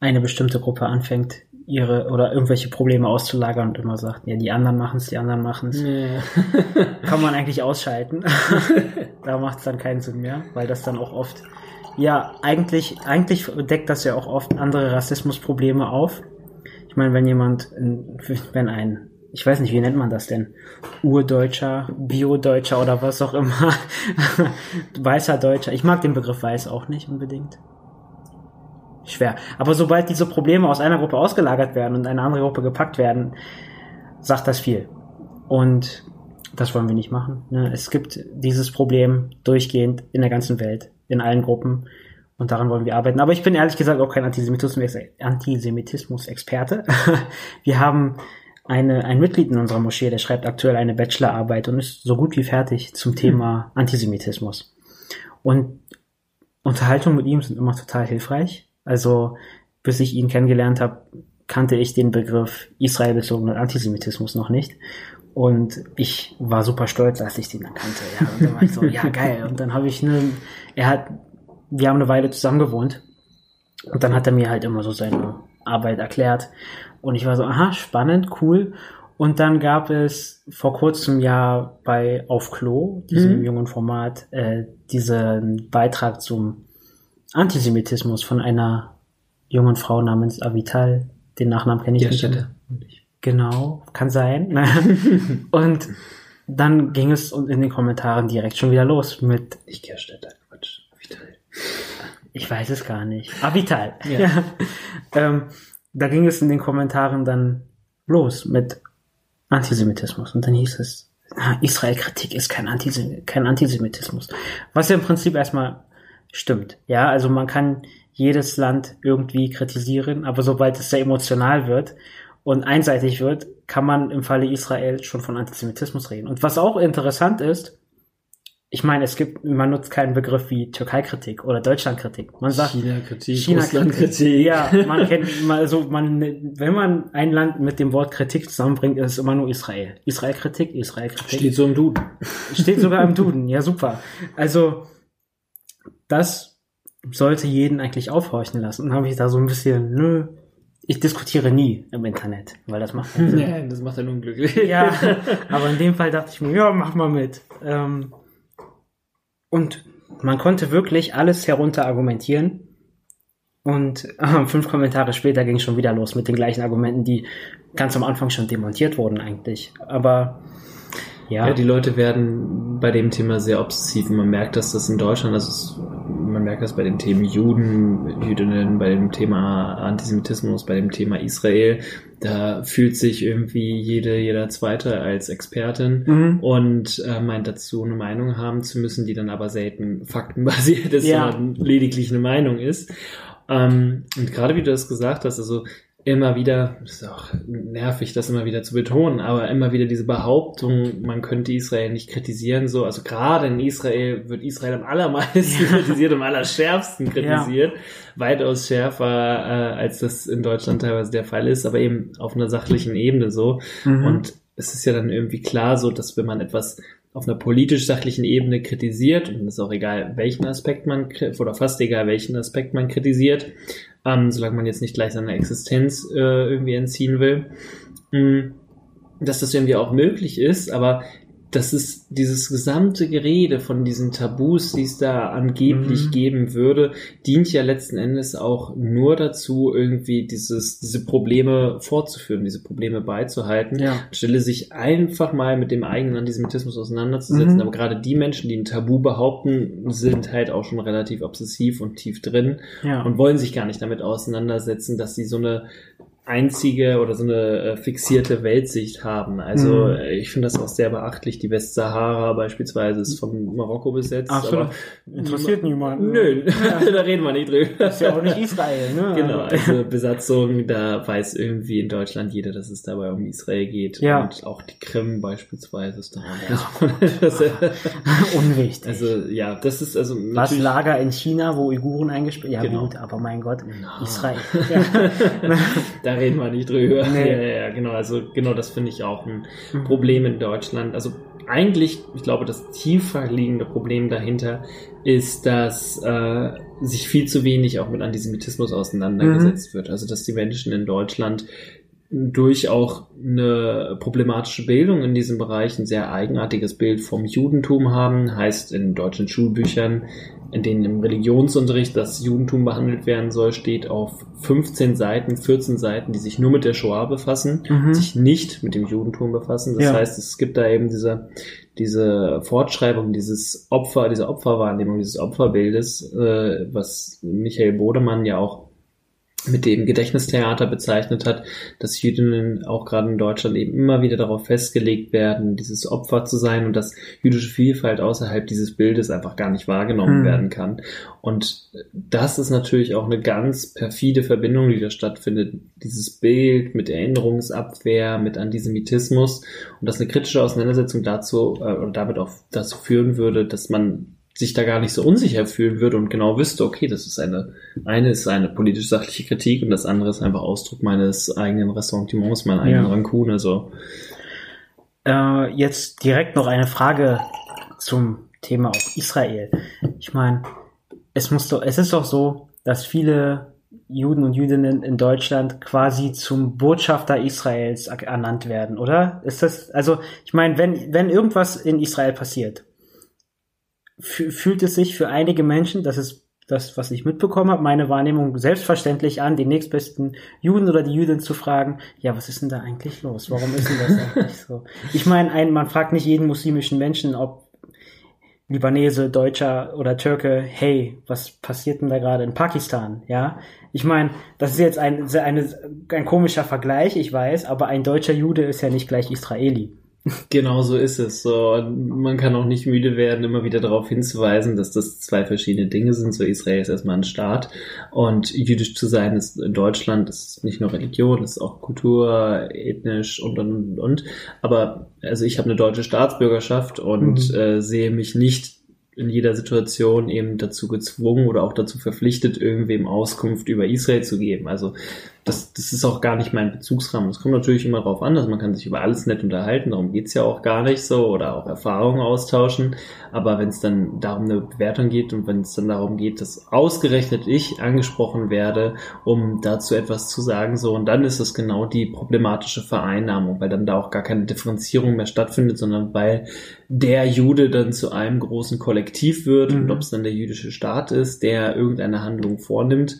A: eine bestimmte Gruppe anfängt, ihre oder irgendwelche Probleme auszulagern und immer sagt, ja, die anderen machen es, die anderen machen es. Ja. Kann man eigentlich ausschalten. da macht es dann keinen Sinn mehr, weil das dann auch oft, ja, eigentlich, eigentlich deckt das ja auch oft andere Rassismusprobleme auf. Ich meine, wenn jemand, wenn ein, ich weiß nicht, wie nennt man das denn? Urdeutscher, Biodeutscher oder was auch immer, weißer Deutscher. Ich mag den Begriff weiß auch nicht unbedingt schwer. Aber sobald diese Probleme aus einer Gruppe ausgelagert werden und eine andere Gruppe gepackt werden, sagt das viel. Und das wollen wir nicht machen. Ne? Es gibt dieses Problem durchgehend in der ganzen Welt, in allen Gruppen. Und daran wollen wir arbeiten. Aber ich bin ehrlich gesagt auch kein Antisemitismus-Experte. wir haben eine, ein Mitglied in unserer Moschee, der schreibt aktuell eine Bachelorarbeit und ist so gut wie fertig zum Thema Antisemitismus. Und Unterhaltungen mit ihm sind immer total hilfreich. Also bis ich ihn kennengelernt habe, kannte ich den Begriff israelbezogenen Antisemitismus noch nicht. Und ich war super stolz, als ich den dann kannte. Ja, und dann war ich so, ja, geil. Und dann habe ich eine, er hat, wir haben eine Weile zusammen gewohnt. Und dann hat er mir halt immer so seine Arbeit erklärt. Und ich war so, aha, spannend, cool. Und dann gab es vor kurzem ja bei Auf Klo, diesem mhm. jungen Format, äh, diesen Beitrag zum Antisemitismus von einer jungen Frau namens Avital. Den Nachnamen kenne ich ja, nicht. Genau, kann sein. und dann ging es in den Kommentaren direkt schon wieder los mit.
B: Ich Gerstetter, Quatsch. Avital.
A: Ich weiß es gar nicht. Avital. Ja. ja. ähm, da ging es in den Kommentaren dann los mit Antisemitismus. Und dann hieß es, ah, Israel-Kritik ist kein, Antisem kein Antisemitismus. Was ja im Prinzip erstmal stimmt. Ja, also man kann jedes Land irgendwie kritisieren, aber sobald es sehr emotional wird und einseitig wird, kann man im Falle Israel schon von Antisemitismus reden. Und was auch interessant ist, ich meine, es gibt, man nutzt keinen Begriff wie Türkei-Kritik oder Deutschland-Kritik. Man sagt
B: China-Kritik,
A: China-Kritik. Ja, man kennt, also man, wenn man ein Land mit dem Wort Kritik zusammenbringt, ist es immer nur Israel. Israel-Kritik, Israel-Kritik.
B: Steht so im Duden.
A: Steht sogar im Duden, ja super. Also das sollte jeden eigentlich aufhorchen lassen. Und habe ich da so ein bisschen, nö, ich diskutiere nie im Internet, weil das macht
B: Sinn. Nee, das macht einen unglücklich.
A: Ja, aber in dem Fall dachte ich mir, ja, mach mal mit. Ähm, und man konnte wirklich alles herunter argumentieren. Und äh, fünf Kommentare später ging es schon wieder los mit den gleichen Argumenten, die ganz am Anfang schon demontiert wurden eigentlich. Aber ja.
B: ja, die Leute werden bei dem Thema sehr obsessiv und man merkt, dass das in Deutschland, also es, man merkt das bei den Themen Juden, Jüdinnen, bei dem Thema Antisemitismus, bei dem Thema Israel, da fühlt sich irgendwie jede, jeder Zweite als Expertin mhm. und äh, meint dazu eine Meinung haben zu müssen, die dann aber selten faktenbasiert ist, ja. sondern lediglich eine Meinung ist. Ähm, und gerade wie du das gesagt hast, also immer wieder, das ist auch nervig, das immer wieder zu betonen, aber immer wieder diese Behauptung, man könnte Israel nicht kritisieren, so, also gerade in Israel wird Israel am allermeisten ja. kritisiert, am allerschärfsten kritisiert, ja. weitaus schärfer, äh, als das in Deutschland teilweise der Fall ist, aber eben auf einer sachlichen Ebene so. Mhm. Und es ist ja dann irgendwie klar so, dass wenn man etwas auf einer politisch-sachlichen Ebene kritisiert, und es ist auch egal, welchen Aspekt man, oder fast egal, welchen Aspekt man kritisiert, ähm, solange man jetzt nicht gleich seine Existenz äh, irgendwie entziehen will, mh, mm, dass das irgendwie auch möglich ist, aber das ist dieses gesamte Gerede von diesen Tabus, die es da angeblich mhm. geben würde, dient ja letzten Endes auch nur dazu, irgendwie dieses, diese Probleme fortzuführen, diese Probleme beizuhalten, ja. anstelle sich einfach mal mit dem eigenen Antisemitismus auseinanderzusetzen. Mhm. Aber gerade die Menschen, die ein Tabu behaupten, sind halt auch schon relativ obsessiv und tief drin ja. und wollen sich gar nicht damit auseinandersetzen, dass sie so eine einzige oder so eine äh, fixierte Weltsicht haben. Also mhm. Äh, ich finde das auch sehr beachtlich. Die Westsahara beispielsweise ist von Marokko besetzt.
A: Ach so, interessiert niemanden.
B: Nö, ja. da reden wir nicht drüber.
A: Ist ja auch nicht Israel, ne?
B: Genau, also Besatzung, da weiß irgendwie in Deutschland jeder, dass es dabei um Israel geht.
A: Ja.
B: Und auch die Krim beispielsweise ist da.
A: Ja. das, Unwichtig.
B: Also ja, das ist also
A: Was Lager in China, wo Uiguren eingesperrt Ja genau. gut, aber mein Gott, no. Israel.
B: Ja reden wir nicht drüber. Nee. Ja, ja, genau. Also genau das finde ich auch ein mhm. Problem in Deutschland. Also eigentlich, ich glaube, das tiefer liegende Problem dahinter ist, dass äh, sich viel zu wenig auch mit Antisemitismus auseinandergesetzt mhm. wird. Also dass die Menschen in Deutschland durch auch eine problematische Bildung in diesem Bereich ein sehr eigenartiges Bild vom Judentum haben, heißt in deutschen Schulbüchern in denen im Religionsunterricht das Judentum behandelt werden soll, steht auf 15 Seiten, 14 Seiten, die sich nur mit der Shoah befassen, mhm. sich nicht mit dem Judentum befassen. Das ja. heißt, es gibt da eben diese, diese Fortschreibung, dieses Opfer, diese Opferwahrnehmung, dieses Opferbildes, äh, was Michael Bodemann ja auch mit dem Gedächtnistheater bezeichnet hat, dass Jüdinnen auch gerade in Deutschland eben immer wieder darauf festgelegt werden, dieses Opfer zu sein und dass jüdische Vielfalt außerhalb dieses Bildes einfach gar nicht wahrgenommen hm. werden kann. Und das ist natürlich auch eine ganz perfide Verbindung, die da stattfindet. Dieses Bild mit Erinnerungsabwehr, mit Antisemitismus und dass eine kritische Auseinandersetzung dazu äh, oder damit auch dazu führen würde, dass man sich da gar nicht so unsicher fühlen würde und genau wüsste, okay, das ist eine, eine ist eine politisch-sachliche Kritik und das andere ist einfach Ausdruck meines eigenen Ressentiments, meiner eigenen ja. Rancune, also.
A: Äh, jetzt direkt noch eine Frage zum Thema auch Israel. Ich meine, es muss doch, es ist doch so, dass viele Juden und Jüdinnen in Deutschland quasi zum Botschafter Israels ernannt werden, oder? Ist das, also, ich meine, wenn, wenn irgendwas in Israel passiert, fühlt es sich für einige Menschen, das ist das, was ich mitbekommen habe, meine Wahrnehmung selbstverständlich an, den nächstbesten Juden oder die Jüdin zu fragen, ja, was ist denn da eigentlich los? Warum ist denn das eigentlich so? Ich meine, ein, man fragt nicht jeden muslimischen Menschen, ob Libanese, Deutscher oder Türke, hey, was passiert denn da gerade in Pakistan? Ja, ich meine, das ist jetzt ein, eine, ein komischer Vergleich, ich weiß, aber ein deutscher Jude ist ja nicht gleich Israeli.
B: Genau so ist es. So, man kann auch nicht müde werden, immer wieder darauf hinzuweisen, dass das zwei verschiedene Dinge sind. So, Israel ist erstmal ein Staat und jüdisch zu sein ist in Deutschland ist nicht nur Religion, ist auch Kultur, ethnisch und und und. und. Aber also ich habe eine deutsche Staatsbürgerschaft und mhm. äh, sehe mich nicht in jeder Situation eben dazu gezwungen oder auch dazu verpflichtet, irgendwem Auskunft über Israel zu geben. Also das, das ist auch gar nicht mein Bezugsrahmen. Es kommt natürlich immer darauf an, dass man kann sich über alles nett unterhalten, darum geht's ja auch gar nicht so, oder auch Erfahrungen austauschen. Aber wenn es dann darum eine Bewertung geht und wenn es dann darum geht, dass ausgerechnet ich angesprochen werde, um dazu etwas zu sagen, so, und dann ist es genau die problematische Vereinnahmung, weil dann da auch gar keine Differenzierung mehr stattfindet, sondern weil der Jude dann zu einem großen Kollektiv wird mhm. und ob es dann der jüdische Staat ist, der irgendeine Handlung vornimmt.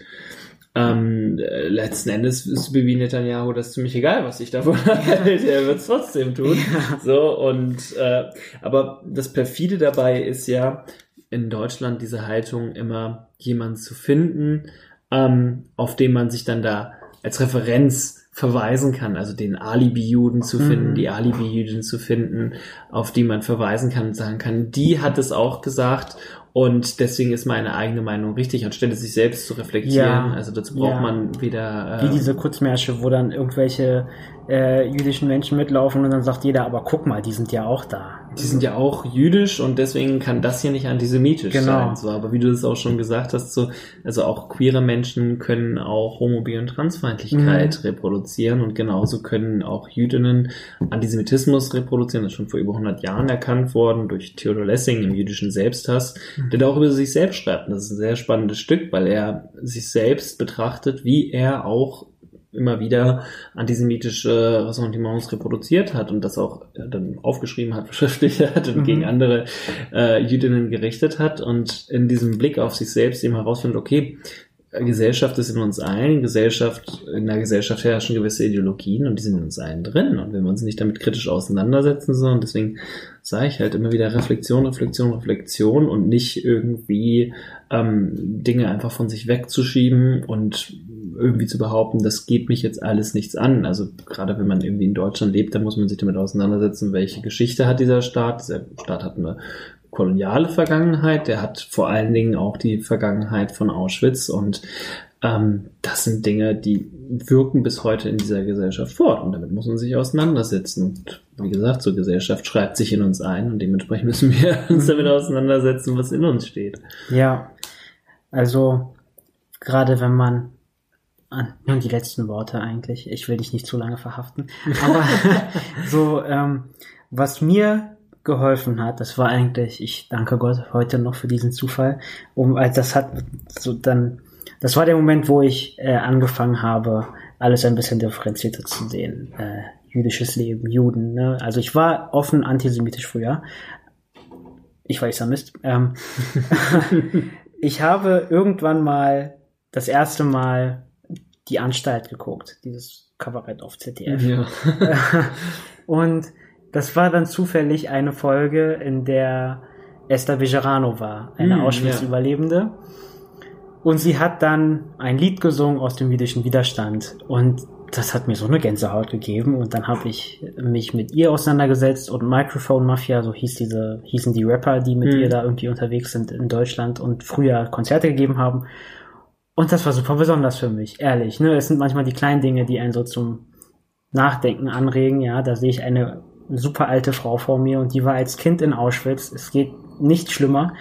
B: Ähm, äh, letzten Endes ist Bibi Netanyahu das ziemlich egal, was ich davon halte. er wird es trotzdem tun. Ja. So, und äh, aber das perfide dabei ist ja in Deutschland diese Haltung immer jemanden zu finden, ähm, auf den man sich dann da als Referenz verweisen kann, also den Alibi-Juden zu finden, mhm. die Alibi-Jüdin zu finden, auf die man verweisen kann und sagen kann, die hat es auch gesagt und deswegen ist meine eigene Meinung richtig, anstelle sich selbst zu reflektieren. Ja, also dazu braucht ja. man wieder.
A: Äh, Wie diese Kurzmärsche, wo dann irgendwelche äh, jüdischen Menschen mitlaufen und dann sagt jeder, aber guck mal, die sind ja auch da.
B: Die sind ja auch jüdisch und deswegen kann das hier nicht antisemitisch
A: Genau.
B: sein. So, aber wie du das auch schon gesagt hast, so, also auch queere Menschen können auch Homo-, Bi- und Transfeindlichkeit
A: Mhm.
B: reproduzieren und genauso können auch Jüdinnen Antisemitismus reproduzieren. Das ist schon vor über 100 Jahren erkannt worden durch Theodor Lessing im jüdischen Selbsthass, der da auch über sich selbst schreibt. Und das ist ein sehr spannendes Stück, weil er sich selbst betrachtet, wie er auch immer wieder antisemitische Ressentiments reproduziert hat und das auch äh, dann aufgeschrieben hat, verschriftlicht hat und
A: Mhm.
B: gegen andere äh, Jüdinnen gerichtet hat und in diesem Blick auf sich selbst eben herausfindet, okay, Gesellschaft ist in uns allen, Gesellschaft, in der Gesellschaft herrschen gewisse Ideologien und die sind in uns allen drin. Und wenn wir uns nicht damit kritisch auseinandersetzen, sondern deswegen sage ich halt immer wieder Reflexion, Reflexion, Reflexion und nicht irgendwie ähm, Dinge einfach von sich wegzuschieben und irgendwie zu behaupten, das geht mich jetzt alles nichts an. Also gerade wenn man irgendwie in Deutschland lebt, dann muss man sich damit auseinandersetzen, welche Geschichte hat dieser Staat. Dieser Staat hat eine koloniale Vergangenheit, der hat vor allen Dingen auch die Vergangenheit von Auschwitz und ähm, das sind Dinge, die wirken bis heute in dieser Gesellschaft fort und damit muss man sich auseinandersetzen. Und wie gesagt, so Gesellschaft schreibt sich in uns ein und dementsprechend müssen wir uns damit auseinandersetzen, was in uns steht.
A: Ja, also gerade wenn man ah, nun die letzten Worte eigentlich. Ich will dich nicht zu lange verhaften. Aber so, ähm, was mir geholfen hat, das war eigentlich, ich danke Gott heute noch für diesen Zufall, um, also das hat so dann, das war der Moment, wo ich äh, angefangen habe, alles ein bisschen differenzierter zu sehen. Äh, jüdisches Leben, Juden, ne? Also ich war offen antisemitisch früher. Ich war Islamist. Ähm, ich habe irgendwann mal das erste Mal die Anstalt geguckt, dieses Kabarett auf ZDF.
B: Ja.
A: Und das war dann zufällig eine Folge, in der Esther Bejarano war, eine
B: Mm,
A: Auschwitz-Überlebende. Und sie hat dann ein Lied gesungen aus dem jüdischen Widerstand. Und das hat mir so eine Gänsehaut gegeben. Und dann habe ich mich mit ihr auseinandergesetzt und Microphone Mafia, so hieß diese, hießen die Rapper, die mit
B: Mm.
A: ihr da irgendwie unterwegs sind in Deutschland und früher Konzerte gegeben haben. Und das war super besonders für mich, ehrlich. Ne? Es sind manchmal die kleinen Dinge, die einen so zum Nachdenken anregen. Ja, da sehe ich eine super alte Frau vor mir und die war als Kind in Auschwitz. Es geht nicht schlimmer.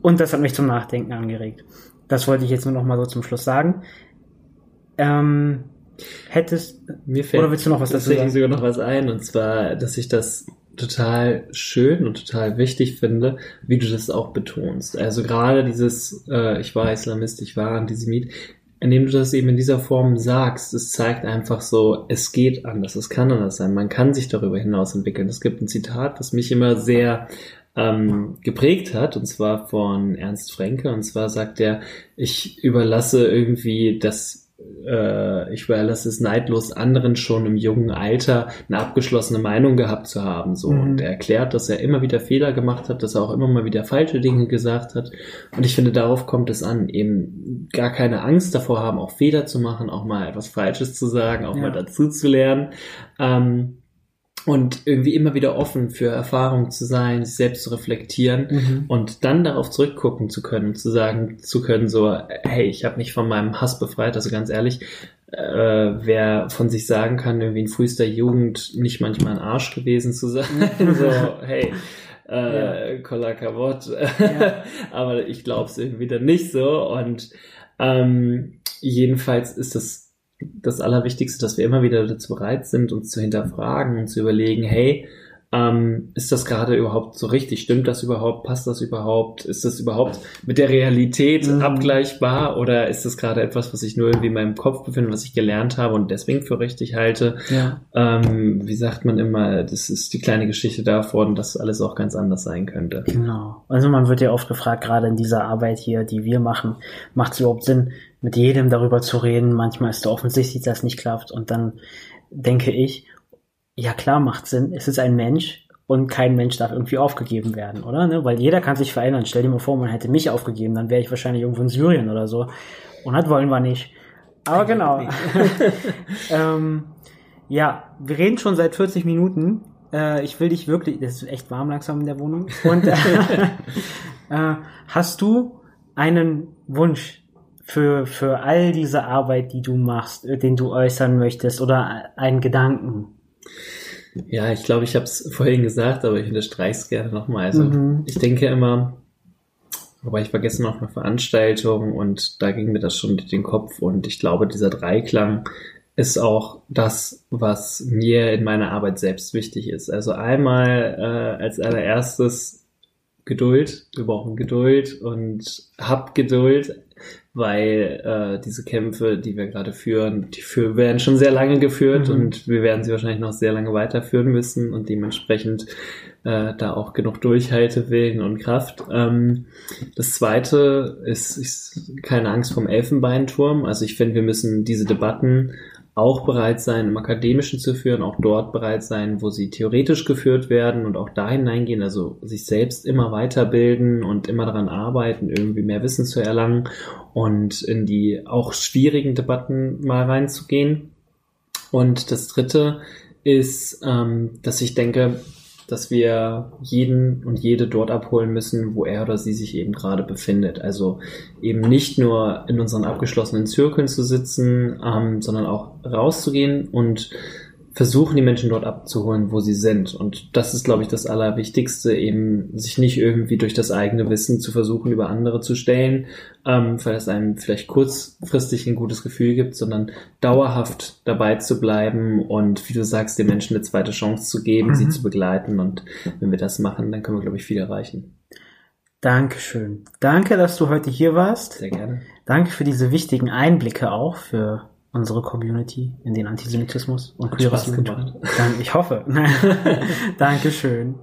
A: Und das hat mich zum Nachdenken angeregt. Das wollte ich jetzt nur noch mal so zum Schluss sagen. Ähm, hättest,
B: Mir fällt
A: Oder willst du noch was dazu sagen?
B: sogar noch was ein, und zwar, dass ich das total schön und total wichtig finde, wie du das auch betonst. Also gerade dieses, äh, ich war Islamist, ich war Antisemit, indem du das eben in dieser Form sagst, es zeigt einfach so, es geht anders, es kann anders sein, man kann sich darüber hinaus entwickeln. Es gibt ein Zitat, was mich immer sehr ähm, geprägt hat, und zwar von Ernst Frenke, und zwar sagt er, ich überlasse irgendwie das äh, ich überlasse es neidlos anderen schon im jungen Alter eine abgeschlossene Meinung gehabt zu haben. So.
A: Mhm.
B: Und er erklärt, dass er immer wieder Fehler gemacht hat, dass er auch immer mal wieder falsche Dinge gesagt hat. Und ich finde, darauf kommt es an, eben gar keine Angst davor haben, auch Fehler zu machen, auch mal etwas Falsches zu sagen, auch
A: Ja.
B: mal dazu zu lernen. Ähm, und irgendwie immer wieder offen für Erfahrungen zu sein, sich selbst zu reflektieren
A: mhm.
B: und dann darauf zurückgucken zu können, zu sagen zu können, so, hey, ich habe mich von meinem Hass befreit, also ganz ehrlich, äh, wer von sich sagen kann, irgendwie in frühester Jugend nicht manchmal ein Arsch gewesen zu sein, so, hey, äh, Kolla Kavot,
A: Ja.
B: aber ich glaube es irgendwie dann nicht so. Und ähm, jedenfalls ist das das Allerwichtigste, dass wir immer wieder dazu bereit sind, uns zu hinterfragen und zu überlegen, hey, ähm, ist das gerade überhaupt so richtig? Stimmt das überhaupt? Passt das überhaupt? Ist das überhaupt mit der Realität
A: Mhm.
B: abgleichbar? Oder ist das gerade etwas, was ich nur irgendwie in meinem Kopf befinde, was ich gelernt habe und deswegen für richtig halte?
A: Ja.
B: Ähm, wie sagt man immer, das ist die kleine Geschichte davon, dass alles auch ganz anders sein könnte.
A: Genau. Also man wird ja oft gefragt, gerade in dieser Arbeit hier, die wir machen, macht es überhaupt Sinn, mit jedem darüber zu reden? Manchmal ist es offensichtlich, dass es nicht klappt. Und dann denke ich, ja klar macht Sinn. Es ist ein Mensch und kein Mensch darf irgendwie aufgegeben werden, oder? Ne? Weil jeder kann sich verändern. Stell dir mal vor, man hätte mich aufgegeben, dann wäre ich wahrscheinlich irgendwo in Syrien oder so. Und das wollen wir nicht. Aber genau. ähm, ja, wir reden schon seit 40 Minuten. Äh, ich will dich wirklich, das ist echt warm langsam in der Wohnung. Und äh, äh, hast du einen Wunsch für, für all diese Arbeit, die du machst, äh, den du äußern möchtest oder einen Gedanken?
B: Ja, ich glaube, ich habe es vorhin gesagt, aber ich unterstreiche es gerne nochmal. Also mhm. ich denke immer, wobei ich war gestern auf einer Veranstaltung und da ging mir das schon durch den Kopf und ich glaube, dieser Dreiklang ist auch das, was mir in meiner Arbeit selbst wichtig ist. Also einmal äh, als allererstes Geduld. Wir brauchen Geduld und hab Geduld, weil äh, diese Kämpfe, die wir gerade führen, die für, werden schon sehr lange geführt mhm. und wir werden sie wahrscheinlich noch sehr lange weiterführen müssen und dementsprechend äh, da auch genug Durchhaltewillen und Kraft. Ähm, das zweite ist, ist keine Angst vom Elfenbeinturm. Also ich finde, wir müssen diese Debatten auch bereit sein, im Akademischen zu führen, auch dort bereit sein, wo sie theoretisch geführt werden und auch da hineingehen, also sich selbst immer weiterbilden und immer daran arbeiten, irgendwie mehr Wissen zu erlangen und in die auch schwierigen Debatten mal reinzugehen. Und das Dritte ist, ähm, dass ich denke, dass wir jeden und jede dort abholen müssen, wo er oder sie sich eben gerade befindet. Also eben nicht nur in unseren abgeschlossenen Zirkeln zu sitzen, ähm, sondern auch rauszugehen und versuchen, die Menschen dort abzuholen, wo sie sind. Und das ist, glaube ich, das Allerwichtigste, eben sich nicht irgendwie durch das eigene Wissen zu versuchen, über andere zu stellen, ähm, weil es einem vielleicht kurzfristig ein gutes Gefühl gibt, sondern dauerhaft dabei zu bleiben und, wie du sagst, den Menschen eine zweite Chance zu geben, mhm. sie zu begleiten. Und wenn wir das machen, dann können wir, glaube ich, viel erreichen.
A: Dankeschön. Danke, dass du heute hier warst.
B: Sehr gerne.
A: Danke für diese wichtigen Einblicke auch für unsere Community in den Antisemitismus und queeres Judentum. Ich hoffe. Dankeschön.